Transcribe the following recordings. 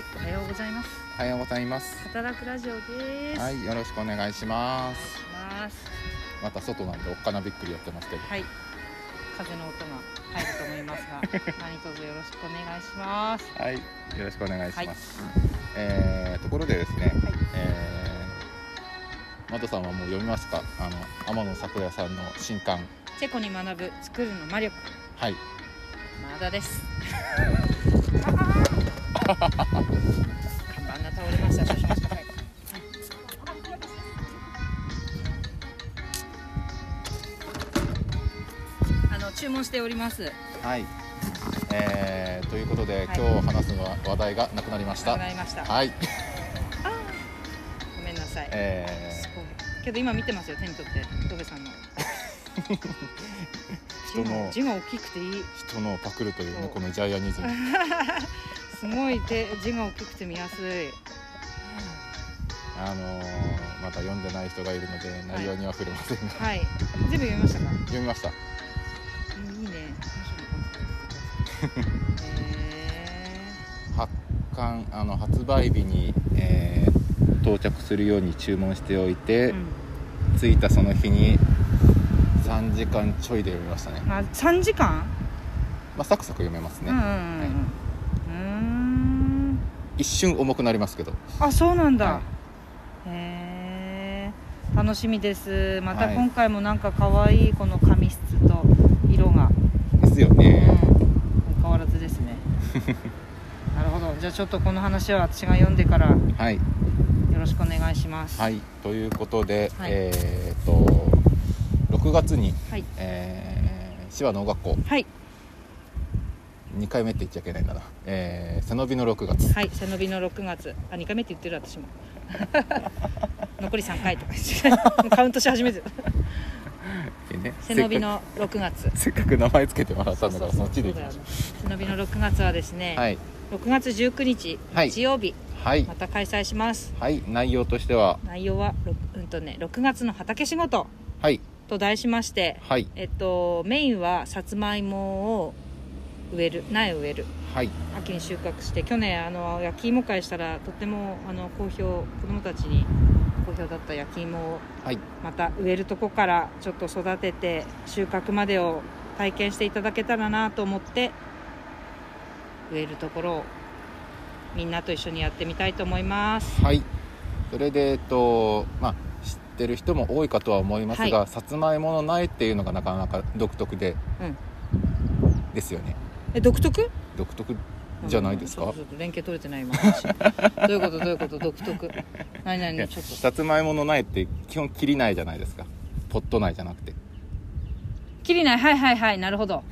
はい、おはようございます。おはようございます。働くラジオです。はい、よろしくお願いします。ます。また外なんでおっかなびっくりやってますけど。はい。風の音が入ると思いますが、何卒よろしくお願いします。はい、よろしくお願いします。えー、ところでですね、はい。えー、マトさんはもう読みますか？あの天野咲夜さんの新刊。チェコに学ぶ作るの魔力、はい。まだです。看板が倒れました。少々お待ちください。あの注文しております。はい。えー、ということで、はい今日話すのは話題がなくなりました。なくなした。はい。ごめんなさい。えすごいけど今見てますよ手に取って戸部さんの 人の字が大きくていいー、人のをパクるというそうねこのジャイアニズム。すごい手字が大きくて見やすい。あのー、まだ読んでない人がいるので内容には触れませんが、はい。全部読みましたか？読みました。いいね。へ 発刊あの発売日に、えー到着するように注文しておいて、ーうん。着いたその日に3時間ちょいで読みましたね、まあ3時間？まあ、サクサク読めますね、うんうんうんうん。うーん一瞬重くなりますけど。あそうなんだ、はへえ楽しみです。またはい。今回もなんか可愛いこの紙質と色が。ですようん。ね、変わらずですね。なるほど。じゃあちょっとこの話は私が読んでからよはい。ろしくお願いします。はい。ということで、はい。えーっと6月に、はい。えー、手話農学校はい、2回目って言っちゃいけないんだな、えー、背伸びの6月。はい、背伸びの6月。あ2回目って言ってる私も。残り3回とかカウントし始めてる。でね。背伸びの6月。せっかく名前つけてもらったんだからそっちで背伸びの6月はですね、はい。6月19日はい。日曜日、はい。また開催します。はい。内容としては？内容は、ろうんとね、6月の畑仕事はい。と題しまして、はい。えっと、メインはさつまいもを植える苗を植える。はい。秋に収穫して去年あの焼き芋会したらとってもあの好評子どもたちに好評だった焼き芋をはい。また植えるとこからちょっと育てて収穫までを体験していただけたらなと思って植えるところをみんなと一緒にやってみたいと思います。はい。それでえっとまあ知ってる人も多いかとは思いますが、はさつまいもの苗っていうのがなかなか独特で、うん。ですよねえ独特？独特じゃないですか、うんちょっと連携取れてない今私 どういうこと？どういうこと？独特。何いや々ちょっと。さつまいもの苗って基本切り苗じゃないですか。ポット苗じゃなくて。切りない？はいはいはい。なるほど。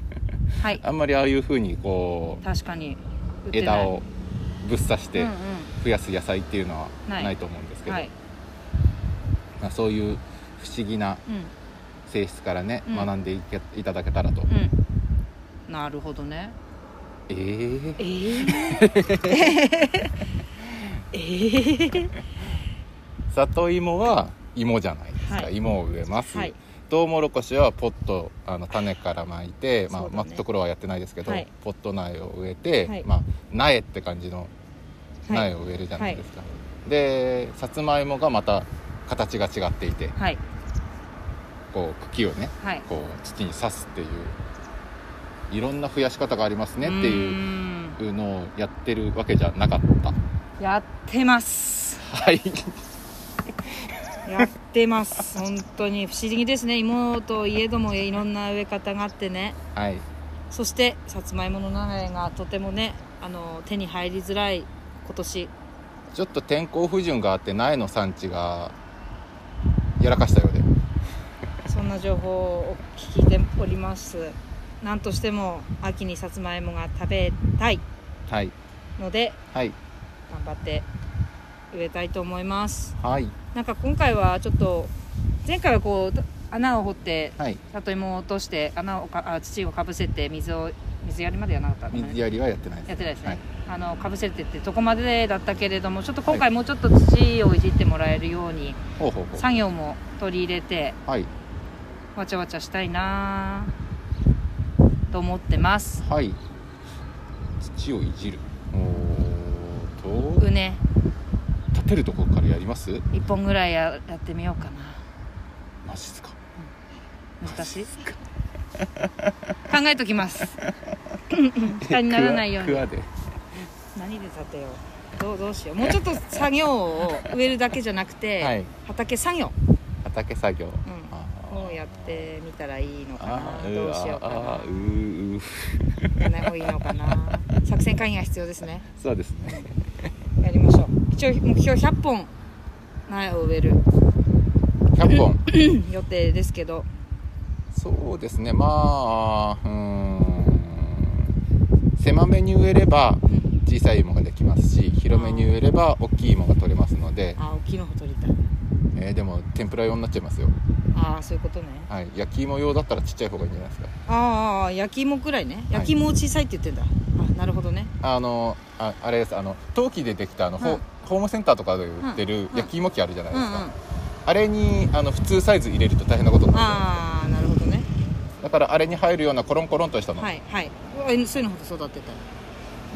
はい。あんまりああいうふうにこ確かに。枝をぶっ刺してうん増やす野菜っていうのはない。と思うんですけど、うんはい。まあ、そういう不思議なうん。性質からね、うん。学んでいただけたらと、うんなるほどね。えー。えー、えー、里芋は芋じゃないですか、はい。芋を植えます、はい。トウモロコシはポットあの種から巻いて、まあ巻くところはやってないですけど、はい。ポット苗を植えて、はい。まあ苗って感じのはい。苗を植えるじゃないですか、でさつまいもがまた形が違っていてはい。こう茎をねはい。こう土に刺すっていういろんな増やし方がありますねっていうのをやってるわけじゃなかった。やってます。はい。やってます。本当に。不思議ですね。芋といえどもいろんな植え方があってね。はい。そしてさつまいもの苗がとてもねあの手に入りづらい今年。ちょっと天候不順があって苗の産地がやらかしたようで。そんな情報を聞いております何としても秋にさつまいもが食べたい。はい。のではい。頑張って植えたいと思います。はい。なんか今回はちょっと前回はこう穴を掘ってはい。里芋を落として穴をかあ土をかぶせて水を水やりまでやらなかったのかな水やりはやってないですやってないですね、はい。あのかぶせてってとこまでだったけれどもちょっと今回もうちょっと土をいじってもらえるようにほうほうほう。作業も取り入れてはい。わちゃわちゃしたいなと思ってます。はい。土をいじる。おそううね立てるところからやります？1本ぐらいややってみようかな。マジっすか。難しい？考えときます。負担にならないように。クワで。何で立てよう？どうどうしよう？もうちょっと作業を植えるだけじゃなくて、はい。畑作業、畑作業、うん、あをやってみたらいいのかなどうしようかあなーうーうー。やらない方がいいのかな。作戦会議が必要ですね。そうですね。やりましょう。一応目標100本。苗を植える。100本。予定ですけど。そうですね。まあうーん。狭めに植えればうん。小さい芋ができますし広めに植えれば大きい芋が取れますので、あ大きいの取りたい。えーでも天ぷら用になっちゃいますよ、ああそういうことね。はい、焼き芋用だったらちっちゃい方がいいんじゃないですか。ああ焼き芋くらいね。焼き芋を小さいって言ってんだ、あなるほどね。あのああれです。あの陶器でできたあの、ホうん。ホームセンターとかで売ってるうん。焼き芋機あるじゃないですか、うんうん。あれにあの普通サイズ入れると大変なことになる。ああなるほどね。だからあれに入るようなコロンコロンとしたの、はいはい。えそういうのほど育てた。い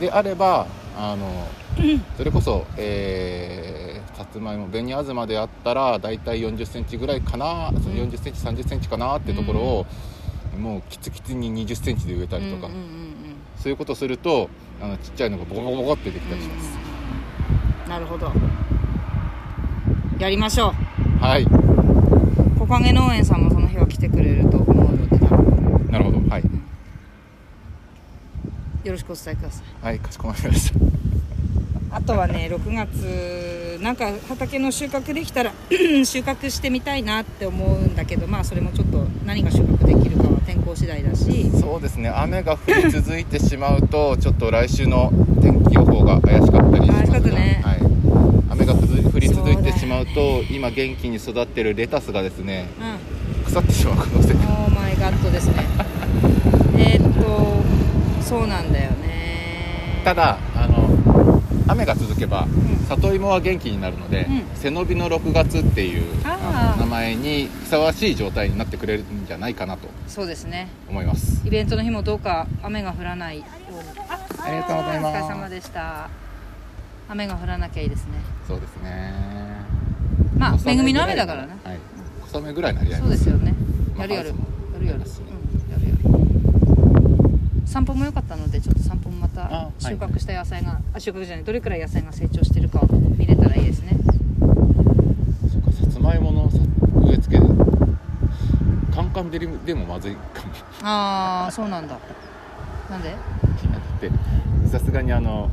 であればあのそれこそ、えー、さつまいも紅あずまであったら大体4 0ンチぐらいかな、その4 0ンチ3 0ンチかなってところを、もうキツキツに2 0ンチで植えたりとか、うんうんうんそういうことするとあのちっちゃいのがボコボコボコってできたりします、うんなるほど。やりましょはい、う木陰農園さんもその日は来てくれると思うので。なるほど。はい、よろしくお伝えください。はいかしこまりました。あとはね6月なんか畑の収穫できたら 収穫してみたいなって思うんだけどまあそれもちょっと何が収穫できるかは天候次第だし。そうですね。雨が降り続いてしまうとちょっと来週の天気予報が怪しかったりしますね。はい、雨が降り降り続いてしまうと今元気に育ってるレタスがですねうん。腐ってしまう可能性が。オーマイガッドですね。えーっとそうなんだよね。ただあの雨が続けば、ん。里芋は元気になるので、うん。背伸びの6月っていう名前にふさわしい状態になってくれるんじゃないかなとそうですね。思います。イベントの日もどうか雨が降らないように。あありがとうございます。お疲れ様でした。雨が降らなきゃいいですね。そうですね。まあ恵みの雨だからな。はい。小雨ぐらいなり合いそうですよね。まあやるやる。まやるやるやりますねうんやるやる散歩も良かったのでちょっと散歩もまたあはい収穫した野菜があ収穫じゃないどれくらい野菜が成長してるかを見れたらいいですね。そうかさつまいものさ植え付けカンカン照りでもまずいかも。ああそうなんだ。なんで？だってさすがにあの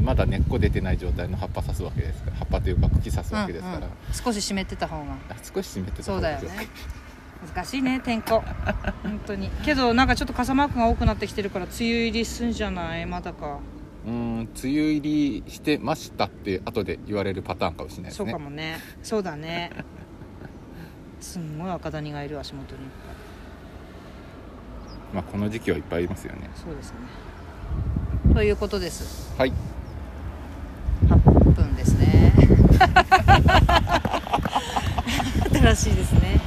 まだ根っこ出てない状態の葉っぱ刺すわけですから葉っぱというか茎刺すわけですから、うんうん。少し湿ってた方が。あ少し湿ってたそう方がいいですだよね難しいね天候。本当に。けどなんかちょっと傘マークが多くなってきてるから梅雨入りすんじゃない？まだか。うーん梅雨入りしてましたって後で言われるパターンかもしれないですそうねかもね。そうだね。すんごい赤谷がいる足元に。まあこの時期はいっぱいいますよね。そうですね。ということです。はい。8分ですね。新しいですね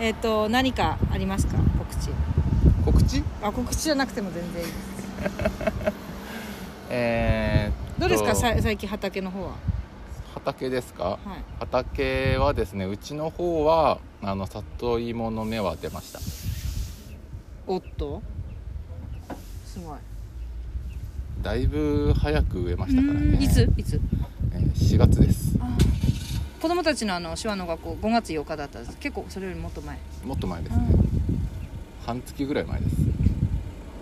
えっ、と何かありますか？告知。告知？あ告知じゃなくても全然いい。で すえーどうですか？さ最近畑の方は。畑ですか？はい。畑はですねうちの方はあの里芋の芽は出ました。おっと？すごい。だいぶ早く植えましたからね。いつ？いつ？えー4月です。あ子供たちのあの手話の学校5月8日だったんです。結構それよりもっと前。もっと前ですね。半月ぐらい前です。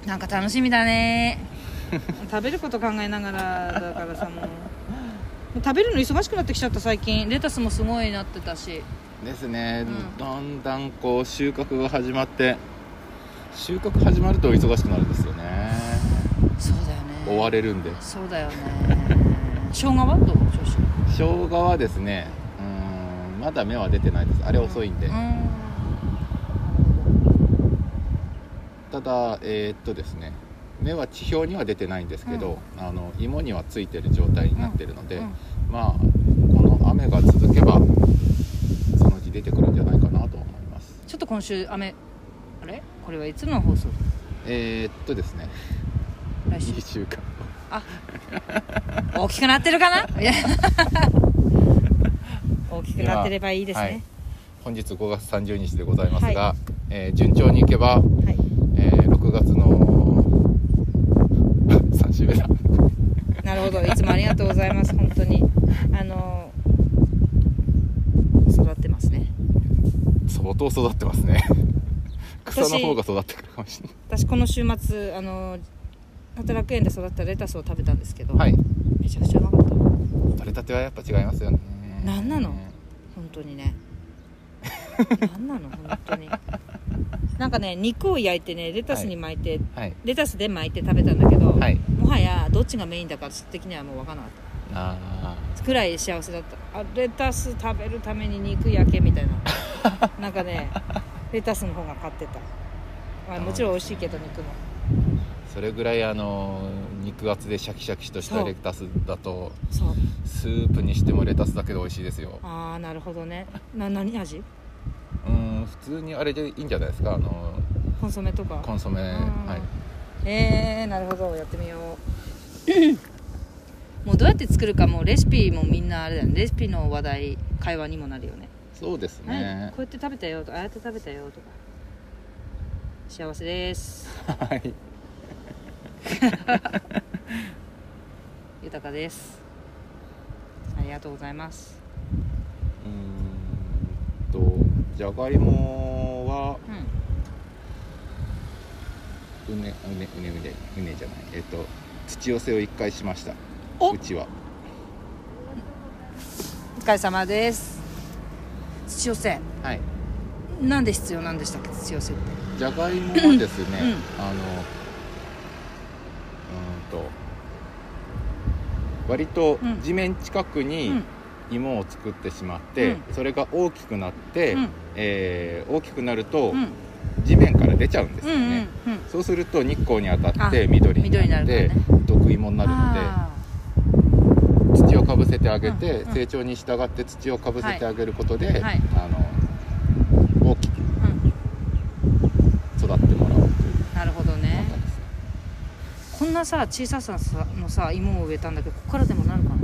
なんか楽しみだね。食べること考えながらだからさもう。食べるの忙しくなってきちゃった最近。レタスもすごいなってたし。ですね、うん。だんだんこう収穫が始まって。収穫始まると忙しくなるんですよね。そうだよね。追われるんで。そうだよね。生姜はどう？調子。生姜はですねまだ芽は出てないです。あれ遅いんで、うん。ただえーっとですね。芽は地表には出てないんですけど、あの芋にはついてる状態になってるので、うん。まあこの雨が続けばそのうち出てくるんじゃないかなと思います。ちょっと今週雨。あれ？これはいつの放送？えーっとですね。来週。2週間あ大きくなってるかな？大きくなってればいいですね。本日5月30日でございますが、はえー順調にいけば、はい、えー6月の 3週目だ。なるほど。いつもありがとうございます。本当に。あの育ってますね。相当育ってますね。草の方が育ってくるかもしれない。私この週末あの働く園で育ったレタスを食べたんですけど、はい。めちゃくちゃうまかった。取れたてはやっぱ違いますよねなんなの本当にね。なんなの？本当に。なんかね肉を焼いてねレタスに巻いて、はい。レタスで巻いて食べたんだけど、はい。もはやどっちがメインだか私的にはもう分からなかっあたくらい幸せだった。あレタス食べるために肉焼けみたいな。なんかねレタスの方が勝ってた、まあ、もちろん美味しいけど肉も。ーそれぐらいあの肉厚でシャキシャキとしたレタスだとそう。スープにしてもレタスだけで美味しいですよ。ああなるほどね。な何味？うん普通にあれでいいんじゃないですか？あのコンソメとか？コンソメはい。えー、なるほど。やってみよう。もうどうやって作るかもうレシピもみんなあれだよね。レシピの話題会話にもなるよね。そうですはい、ねこうやって食べたよとかああやって食べたよとか。幸せです。はい 豊かです。ありがとうございます。うーんとじゃがいもはうん。うねうねうねうねうねじゃない。えっ、と土寄せを一回しました。おうちは。お疲れ様です。土寄せ。はい。なんで必要なんでしたっけ？土寄せって。じゃがいもはですね、うん。あのうーんと割とうん。地面近くうにん。芋を作ってしまって、うそれが大きくなって、うん。えー大きくなるとうん。地面から出ちゃうんですうんうんよね、うん。そうすると日光に当たっあて緑にななって毒芋になるのであ土をかぶせてあげて、うんうん。成長に従って土をかぶせてあげることで、はい。あの大きくーうん育ってもらおうというなるほどね考えですこんなさ小ささのさ芋を植えたんだけどここからでもなるかな？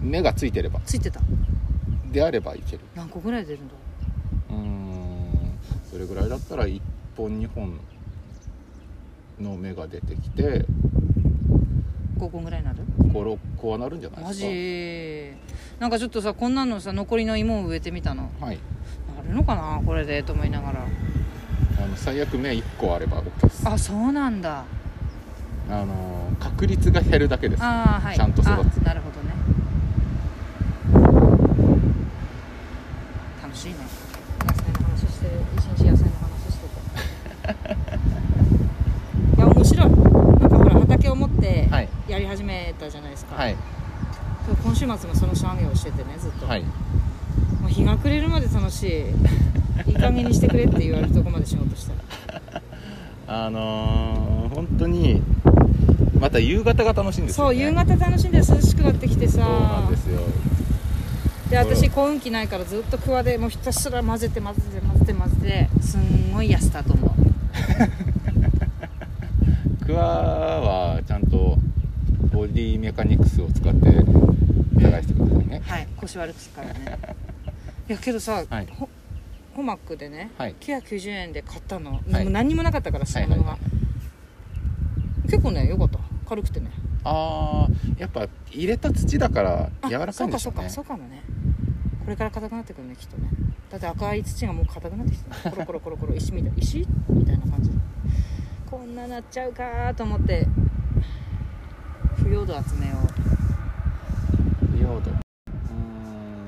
根がついてれば。ついてた。であればいける。何個ぐらい出るんだろう？ーん。それぐらいだったら1本2本の芽が出てきてう5個ぐらいになる？56個はなるんじゃないでマすか。ジ？なんかちょっとさこんなのさ残りの芋を植えてみたの。はい。なるのかな？これでと思いながら。あの最悪芽1個あれば OK です。あそうなんだあの確率が減るだけです。ああはい。ちゃんと育つ。あなるほどね。楽しいね。野菜の話してる一日野菜の話してて いや面白い。なんかほら畑を持ってはい。やり始めたじゃないですか、はい。今週末もその作業をしててねずっと、はい。もう日が暮れるまで楽しい。いい加減にしてくれって言われるとこまで仕事した あのー、本当にまた夕方が楽しいんですよ、ね、そう夕方楽しんで涼しくなってきてさ。そうなんですよ。で私幸運期ないからずっと桑でもうひたすら混ぜて混ぜて混ぜて混ぜてすんごい痩せたと思う。クワはちゃんとボディメカニクスを使って探してくださいね。はい腰悪くすからね。いやけどさ、はい。ほホマックでね、はい。990円で買ったの、はい。もう何にもなかったから品物が、はい結構ねよかった。軽くてね。ああやっぱ入れた土だからあ柔らかいんでしょうね。そうかそうかそうかもね。これから硬くなってくるねきっとね。だって赤い土がもう硬くなってきてるコロコロコロコロ石みたい石？みたいな感じ。こんななっちゃうかと思って。腐葉土集めよう。腐葉土。うー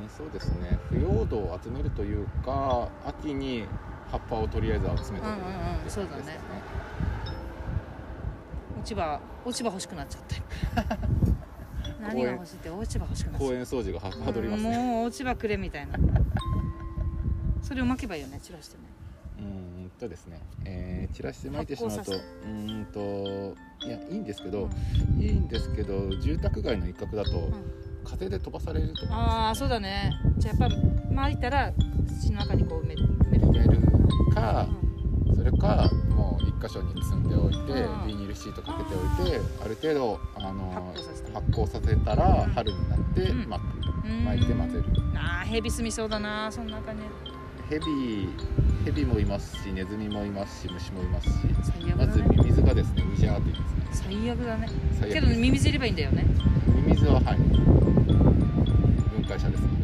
んそうですね。腐葉土を集めるというか秋に葉っぱをとりあえず集めておくうんうんうんそうだねち葉落ち葉欲しくなっちゃって。何が欲しいって落ち葉欲しくなっちゃっ公園掃除がははどりますうんねもう落ち葉くれみたいな。それを巻けばいいよね。散らしてね。うーんとですね、えー散らして巻いてしまうとうんといやいいんですけど、うん。いいんですけど住宅街の一角だと、ん。風で飛ばされると思うんああそうだね。じゃあやっぱ巻いたら土の中にこう埋め埋めるかうん箇所に積んでおいて、うんビニールシートかけておいてある程度あの発酵させた。らうん。春になってうん。巻く、うん。巻いて混ぜる。あーヘビ住みそうだなその中にヘビヘビもいますしネズミもいますし虫もいますしまずミミズがですねウジャーと言いますね。最悪だね。けどミミズいればいいんだよね。ミミズははい。分解者ですね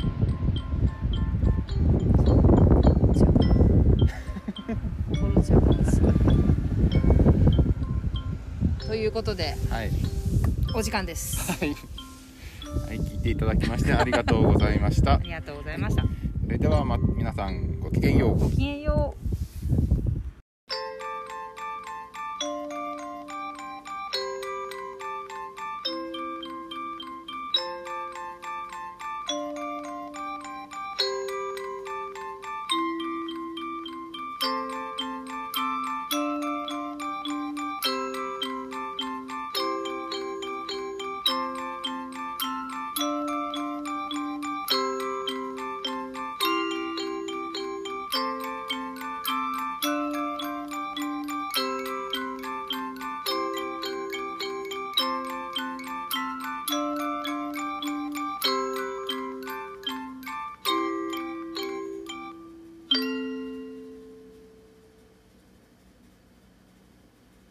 ということではい。お時間です。はい、はい、聞いていただきましてありがとうございました。ありがとうございました。それでは、ま、皆さんごきげんよう。ごきげんよう